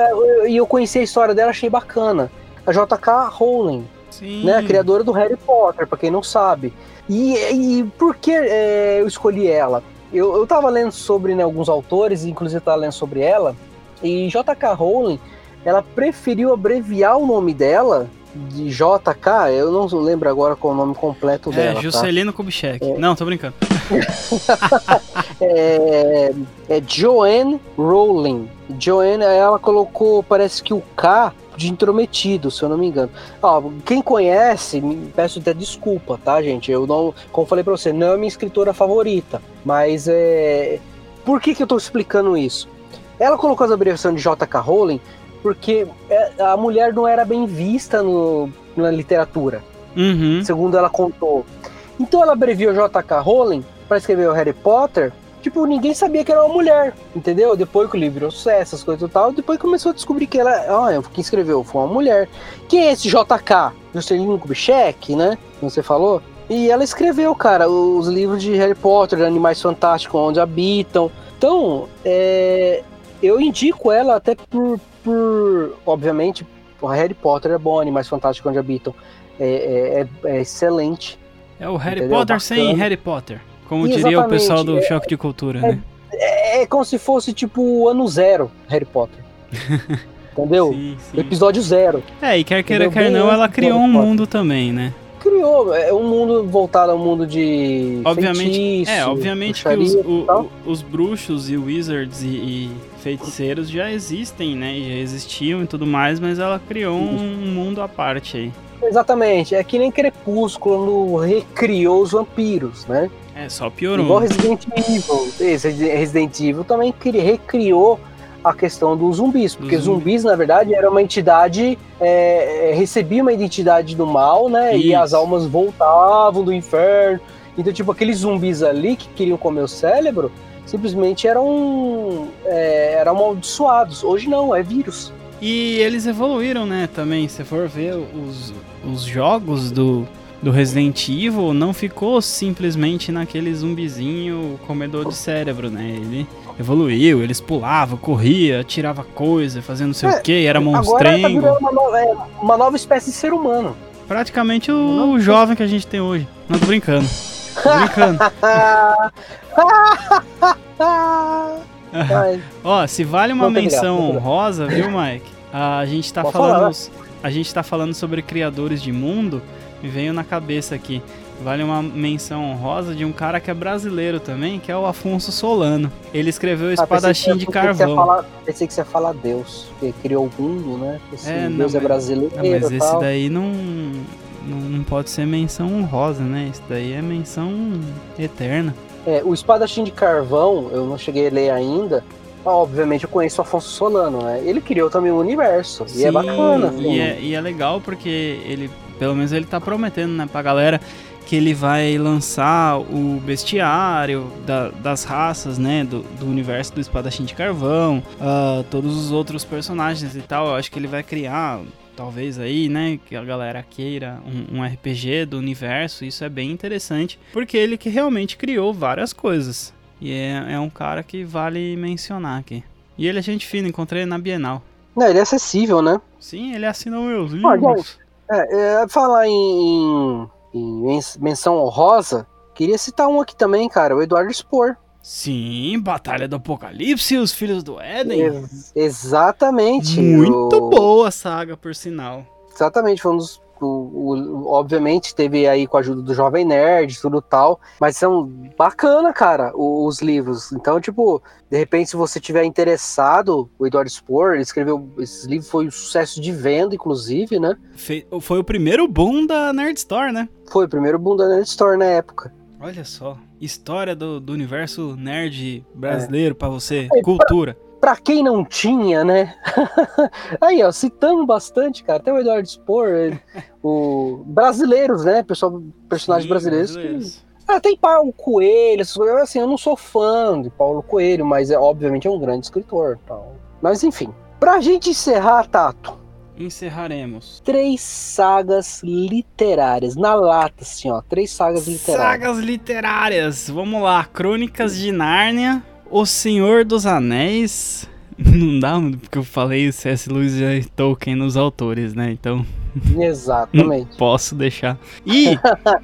e eu conheci a história dela, achei bacana. A J.K. Rowling, Sim. né, a criadora do Harry Potter, pra quem não sabe. E, e por que eh, eu escolhi ela? Eu, eu tava lendo sobre né, alguns autores, inclusive tava lendo sobre ela, e J.K. Rowling, ela preferiu abreviar o nome dela de JK, eu não lembro agora qual é o nome completo É, dela. tá? Juscelino Kubitschek. Não, tô brincando. [laughs] é, é Joanne Rowling. Joanne, ela colocou, parece que o K de intrometido, se eu não me engano. Ó, quem conhece, me peço até desculpa, tá, gente? Eu não, como eu falei pra você, não é minha escritora favorita, mas é. Por que, que eu tô explicando isso? Ela colocou as abreviações de J.K. Rowling porque é, a mulher não era bem vista no, na literatura Uhum. segundo ela contou. Então ela abreviou J.K. Rowling para escrever o Harry Potter. Tipo, ninguém sabia que era uma mulher, entendeu? Depois que o livro virou sucesso, essas coisas e tal, depois começou a descobrir que ela, ah, quem escreveu foi uma mulher. Quem é esse JK? Juscelino Kubitschek, né? Como você falou. E ela escreveu, cara, os livros de Harry Potter, Animais Fantásticos, Onde Habitam. Então, é, eu indico ela até por, por obviamente, Harry Potter é bom, Animais Fantásticos, Onde Habitam é, é- é excelente. É o Harry Entendeu? Potter sem Bacana. Harry Potter. Como diria o pessoal do é- Choque de Cultura, né? É É, é como se fosse tipo o ano zero Harry Potter. [laughs] Entendeu? Sim, sim. Episódio zero. É, e quer queira, quer não, ela criou um mundo também, né? Criou é um mundo voltado ao mundo de Obviamente, feitiço, é, obviamente que os, o- os bruxos e wizards e, e feiticeiros já existem, né? Já existiam e tudo mais, mas ela criou um mundo à parte aí. Exatamente, é que nem Crepúsculo recriou os vampiros, né? É, só piorou. Igual Resident Evil. Esse Resident Evil também cri- recriou a questão dos zumbis, porque Dos zumbis, na verdade, era uma entidade, é, é, recebia uma identidade do mal, né? E Isso. as almas voltavam do inferno. Então, tipo, aqueles zumbis ali que queriam comer o cérebro, simplesmente eram, é, eram amaldiçoados. Hoje não, é vírus. E eles evoluíram, né, também. Se for ver os, os jogos do, do Resident Evil, não ficou simplesmente naquele zumbizinho comedor de cérebro, né? Ele evoluiu, eles pulavam, corria, tirava coisa, fazendo não sei É, o que, era Agora tá monstrengo. virando uma nova, é, uma nova espécie de ser humano. Praticamente o jovem que a gente tem hoje. Não tô brincando. Tô brincando. [laughs] Ó, se vale uma menção honrosa, viu, Mike? A gente tá Pode falando. falar. A gente tá falando sobre criadores de mundo. Me veio na cabeça aqui. Vale uma menção honrosa de um cara que é brasileiro também, que é o Afonso Solano. Ele escreveu Ah, Espadachim que- de Carvão. falar- pensei que você ia falar Deus, que criou o mundo, né? Esse É, não, Deus é mas- brasileiro Não, mas e esse tal. daí não, não, não pode ser menção honrosa, né? Esse daí é menção eterna. É, o Espadachim de Carvão, eu não cheguei a ler ainda. mas, Obviamente eu conheço o Afonso Solano, né? Ele criou também o universo. e é Sim, bacana, assim. E é, e é legal porque ele, pelo menos ele tá prometendo, né, pra galera que ele vai lançar o bestiário da- das raças, né, do, do universo do Espadachim de Carvão, ah, todos os outros personagens e tal. Eu acho que ele vai criar, talvez aí, né, que a galera queira um, um RPG do universo. Isso é bem interessante, porque ele que realmente criou várias coisas. E é, é um cara que vale mencionar aqui. E ele é gente fina, encontrei ele na Bienal. Não, ele é acessível, né? Sim, ele assinou meus livros. É, é, falar em, em- menção honrosa, queria citar um aqui também, cara, o Eduardo Spor. Sim, Batalha do Apocalipse e os Filhos do Éden. Ex- exatamente. Muito o- boa a saga, por sinal. Exatamente, foi um dos. O- o- obviamente teve aí com a ajuda do Jovem Nerd, tudo tal, mas são bacana, cara, o- os livros. Então, tipo, de repente, se você tiver interessado, o Eduardo Spohr, ele escreveu. Esse livro foi um sucesso de venda, inclusive, né? Fe- Foi o primeiro boom da Nerd Store, né? Foi o primeiro boom da Nerd Store na época. Olha só, história do, do universo nerd brasileiro pra você, É, cultura. Pra quem não tinha, né? [laughs] Aí, ó, citando bastante, cara. Até o Eduardo Spohr, ele- o brasileiros, né? Pessoal, personagens Sim, brasileiros. que- brasileiros. Ah, tem Paulo Coelho. Assim, eu não sou fã de Paulo Coelho, mas é obviamente é um grande escritor. Tal. Mas enfim. Pra gente encerrar, Tato, Encerraremos. três sagas literárias. Na lata, assim, ó. Três sagas literárias. Sagas literárias. Vamos lá. Crônicas de Nárnia. O Senhor dos Anéis. [laughs] Não dá, porque eu falei C.S. Lewis e Tolkien nos autores, né? Então [laughs] Exatamente. posso deixar. E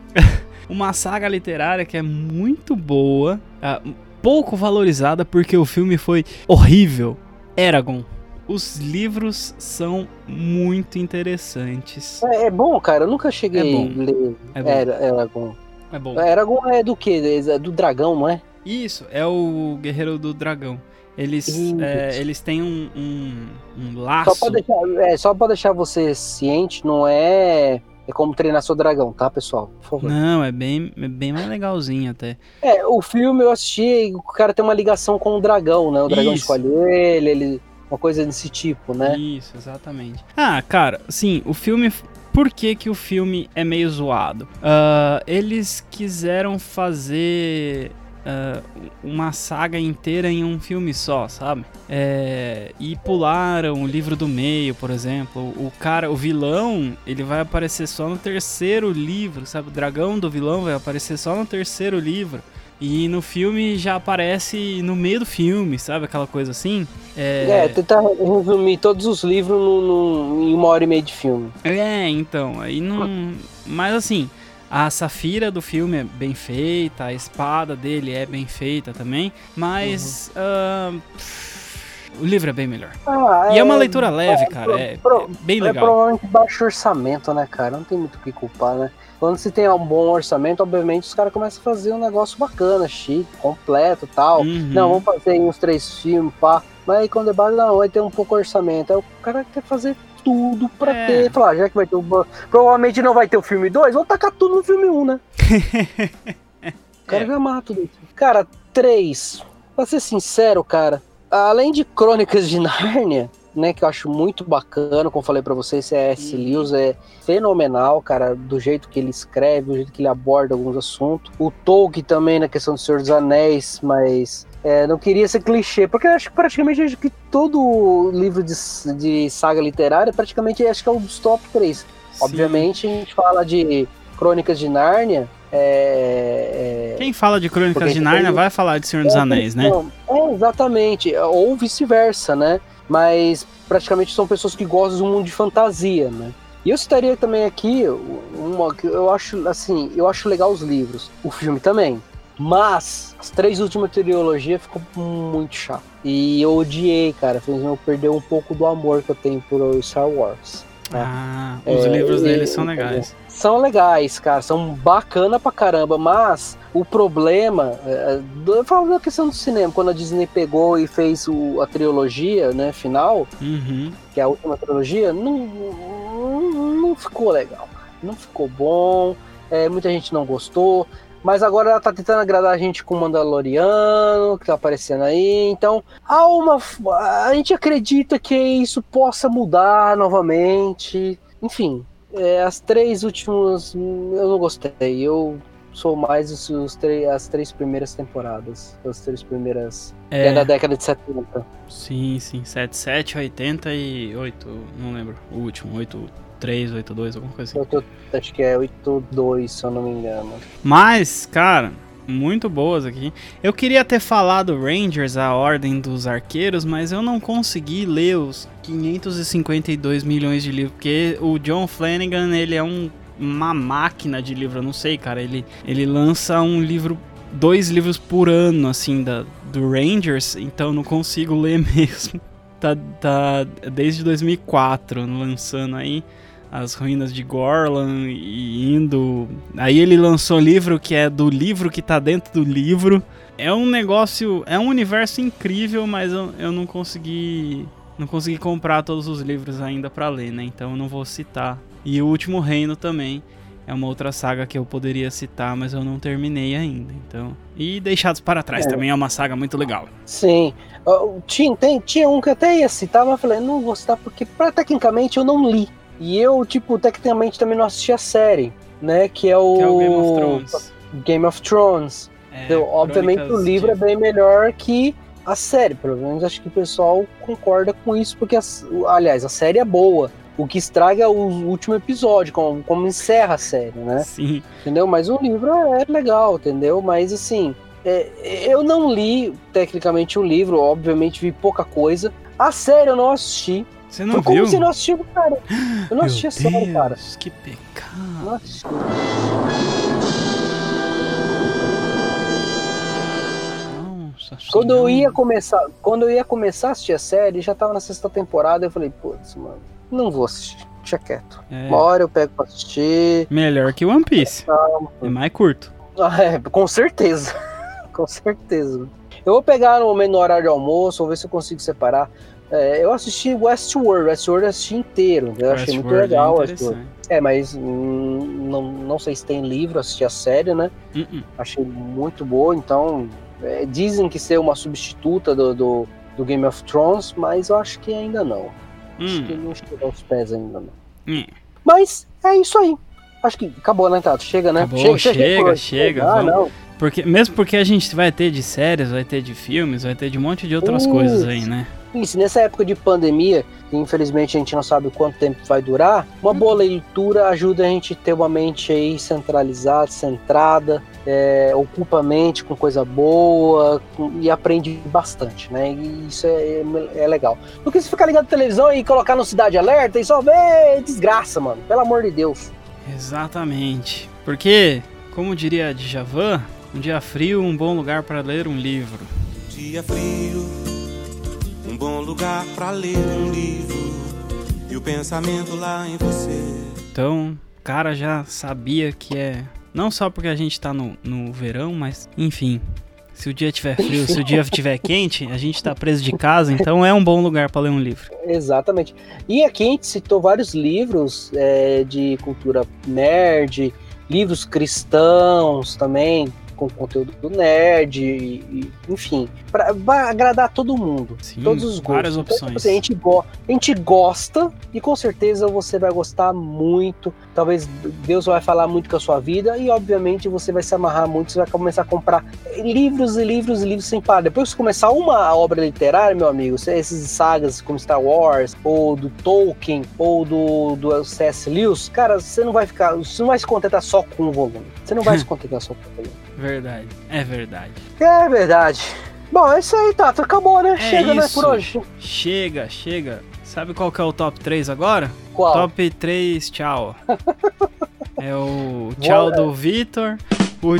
[laughs] uma saga literária que é muito boa, ah, pouco valorizada porque o filme foi horrível. Eragon. Os livros são muito interessantes. É, é bom, cara. Eu nunca cheguei É a ler É Eragon. É bom. Eragon é do quê? É do dragão, não é? Isso, é o Guerreiro do Dragão. Eles, é, eles têm um, um, um Só laço. pra, deixar, é, só pra deixar você ciente, não é. É como treinar seu dragão, tá, pessoal? Por favor. Não, é bem, é bem mais legalzinho até. É, o filme eu assisti e o cara tem uma ligação com o dragão, né? O dragão Isso. escolhe ele, ele. Uma coisa desse tipo, né? Isso, exatamente. Ah, cara, sim, o filme. Por que, que o filme é meio zoado? Ah, eles quiseram fazer ah, uma saga inteira em um filme só, sabe? É, e pularam o livro do meio, por exemplo. O cara, o vilão, ele vai aparecer só no terceiro livro, sabe? O dragão do vilão vai aparecer só no terceiro livro. E no filme já aparece no meio do filme, sabe? Aquela coisa assim. É, tentar resumir todos os livros no- no- em uma hora e meia de filme. É, então, aí não. Mas assim, A Safira do filme é bem feita, a espada dele é bem feita também, mas ah, o livro é bem melhor. Ah, E é uma leitura leve, cara, pro- é- pro- é bem É legal. provavelmente baixo orçamento, né, cara? Não tem muito o que culpar, né? Quando se tem um bom orçamento, obviamente os caras começam a fazer um negócio bacana, chique, completo tal. Uhum. Não, vamos fazer uns três filmes, pá. Mas aí quando é baixo, não, vai ter um pouco orçamento. Aí o cara quer fazer tudo pra É. ter. Falar, já que vai ter o. Provavelmente não vai ter o filme 2, vou tacar tudo no filme 1, um, né? [laughs] O cara É. já mata tudo isso. Cara, três. Pra ser sincero, cara, além de Crônicas de Nárnia, né, que eu acho muito bacana, como eu falei pra vocês, C.S. Uhum. Lewis é fenomenal, cara, do jeito que ele escreve, do jeito que ele aborda alguns assuntos. O Tolkien também na questão do Senhor dos Anéis, mas é, não queria ser clichê, porque eu acho que praticamente acho que todo livro de, de saga literária, praticamente acho que é um dos top 3. Sim. Obviamente, a gente fala de Crônicas de Nárnia, é, é, Quem fala de Crônicas de Nárnia tem- vai falar de Senhor dos Anéis, né? É, exatamente. Ou vice-versa, né? Mas praticamente são pessoas que gostam do mundo de fantasia, né? E eu citaria também aqui uma que eu acho assim, eu acho legal os livros, o filme também. Mas as três últimas trilogias ficou muito chato. E eu odiei, cara. Fez eu perder um pouco do amor que eu tenho por Star Wars. Ah, os É, livros e- dele são legais. São legais, cara, são bacana pra caramba, mas o problema, é, do- eu falo da questão do cinema, quando a Disney pegou e fez o- a trilogia, né, final, Uhum. que é a última trilogia, não, não, não ficou legal, não ficou bom, é, muita gente não gostou, mas agora ela tá tentando agradar a gente com o Mandaloriano, que tá aparecendo aí, então há uma, a gente acredita que isso possa mudar novamente, enfim, é, as três últimas eu não gostei. Eu sou mais os, os três- as três primeiras temporadas. As três primeiras. É. da É, década de 70. sim, sim. 77, 80 e 8, não lembro. O último, 83, 82, alguma coisa assim. Tô- acho que é 8-2, se eu não me engano. Mas, cara, muito boas aqui. Eu queria ter falado Rangers, a Ordem dos Arqueiros, mas eu não consegui ler os 552 milhões de livros, porque o John Flanagan, ele é um- uma máquina de livro, eu não sei, cara, ele, ele lança um livro, dois livros por ano, assim, da, do Rangers, então eu não consigo [laughs] ler mesmo. Tá, tá desde 2004 lançando aí as ruínas de Gorlan e indo. Aí ele lançou livro que é do livro que tá dentro do livro. É um negócio, é um universo incrível, mas eu, eu não consegui não consegui comprar todos os livros ainda pra ler, né? Então eu não vou citar. E o Último Reino também é uma outra saga que eu poderia citar, mas eu não terminei ainda. Então, e Deixados para Trás É. também é uma saga muito legal. Sim. Ó, Tinha, tem- tinha um que eu até ia citar, mas eu falei, não vou citar porque pra, tecnicamente eu não li. E eu, tipo, tecnicamente também não assisti a série, né? Que é o, Que é o Game of Thrones. Game of Thrones. É, Então, obviamente o livro é de- bem melhor que a série, pelo menos acho que o pessoal concorda com isso, porque, aliás, a série é boa. O que estraga é o último episódio, como, como encerra a série, né? Sim. Entendeu? Mas o livro é legal, entendeu? Mas assim, é, eu não li tecnicamente o livro, obviamente vi pouca coisa. A série eu não assisti. Você não Foi como viu? se não assistiu, cara. Eu não assisti a série, cara. Que pecado. Não assisti. Nossa Quando eu ia começar, quando eu ia começar a assistir a série, já tava na sexta temporada, eu falei, putz, mano, não vou assistir. Deixa quieto. É, Uma hora eu pego pra assistir. melhor que One Piece. É mais curto. Ah, é, com certeza. [laughs] com certeza. Eu vou pegar no momento no horário de almoço, vou ver se eu consigo separar. É, eu assisti Westworld, Westworld eu assisti inteiro. Eu achei muito é legal interessante. É, mas hum, não, não sei se tem livro, assisti a série, né? Uh-uh. Achei muito boa, então. é, dizem que ser uma substituta do, do, do Game of Thrones, mas eu acho que ainda não. Acho que Hum, não chegou aos pés ainda não. hum. Mas é isso aí. Acho que acabou, né, Tato? Chega, né? Acabou, chega, por- chega, Ah, vamos. não. Porque, mesmo porque a gente vai ter de séries, vai ter de filmes, vai ter de um monte de outras coisas aí, né? Isso, nessa época de pandemia, que infelizmente a gente não sabe quanto tempo vai durar, uma boa leitura ajuda a gente a ter uma mente aí centralizada, centrada, é, ocupa a mente com coisa boa com- e aprende bastante, né? E isso é, é legal. Do que se ficar ligado na televisão e colocar no Cidade Alerta e só ver desgraça, mano. Pelo amor de Deus. Exatamente. Porque, como diria Djavan, um dia frio, um bom lugar para ler um livro. Dia frio, um bom lugar pra ler um livro e o pensamento lá em você. Então, o cara já sabia que é. Não só porque a gente tá no, no verão, mas enfim. Se o dia tiver frio, se o dia tiver quente, a gente tá preso de casa, então é um bom lugar para ler um livro. Exatamente. E aqui a gente citou vários livros é, de cultura nerd, livros cristãos também, com conteúdo do nerd, e- enfim, para agradar todo mundo, Sim, todos os gostos. várias Então, opções. assim, a, gente a gente gosta e com certeza você vai gostar muito. Talvez Deus vai falar muito com a sua vida e, obviamente, você vai se amarrar muito. Você vai começar a comprar livros e livros e livros sem parar. Depois que você começar uma obra literária, meu amigo, se- esses sagas como Star Wars, ou do Tolkien, ou do, do C.S. Lewis, cara, você não vai ficar. Você não vai se contentar só com o volume. Você não vai [laughs] se contentar só com o volume. Verdade, é verdade. É verdade. Bom, é isso aí, Tato. Acabou, né? É Chega, né, isso. por hoje. Chega, chega. Sabe qual que é o top 3 agora? Qual? Top 3, tchau. [laughs] É o tchau do Vitor. O.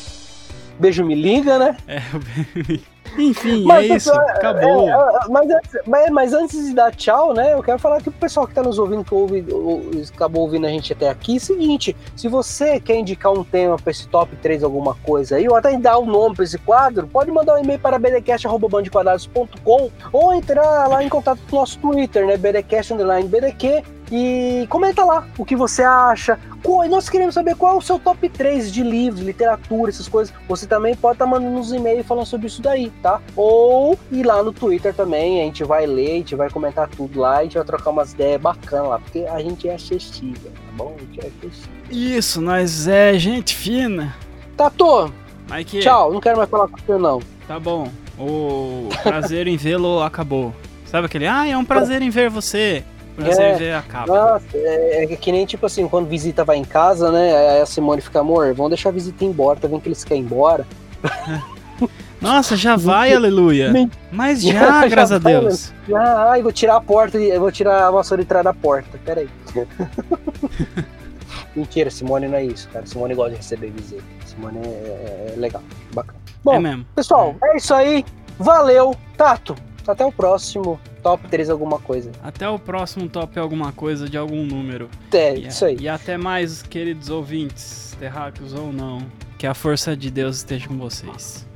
[laughs] Beijo me liga, né? É, o... Enfim, Mas, é isso. pessoal, Acabou. É, é, mas, antes- mas, mas antes de dar tchau, né? Eu quero falar que o pessoal que tá nos ouvindo, que ouve, ou- acabou ouvindo a gente até aqui, é seguinte: se você quer indicar um tema pra esse top 3, alguma coisa aí, ou até dar o um nome pra esse quadro, pode mandar um e-mail para bdcast.com ou entrar lá em contato com o nosso Twitter, né? bdcast underline bdq e comenta lá o que você acha. Qual- Nós queremos saber qual é o seu top 3 de livros, literatura, essas coisas. Você também pode estar mandando uns e-mails falando sobre isso daí, tá? Ou ir lá no Twitter também, a gente vai ler, a gente vai comentar tudo lá, a gente vai trocar umas ideias bacanas lá, porque a gente é acessível, tá bom? A gente é acessível. Isso, nós é gente fina. Tato, que... tchau, não quero mais falar com você não. Tá bom. O prazer em vê-lo acabou. Sabe aquele? Ah, é um prazer em ver você. Prazer É. em ver acaba. Nossa, é, é que nem tipo assim, quando visita vai em casa, né? Aí a Simone fica, amor, vamos deixar a visita embora, tá vendo que eles querem ir embora? [laughs] Nossa, já vai, aleluia. Mas [laughs] já, Já graças a vai, Deus. Ah, ai, vou tirar a porta, vou tirar a vassoura e trás da porta, peraí. [laughs] Mentira, Simone não é isso, cara. Simone gosta de receber visita. Simone é, é- é legal, bacana. Bom, é pessoal, é isso aí. Valeu, Tato. Até o próximo top 3 alguma coisa. Até o próximo top alguma coisa de algum número. É, E, isso aí. e até mais, queridos ouvintes, terráqueos ou não. Que a força de Deus esteja com vocês.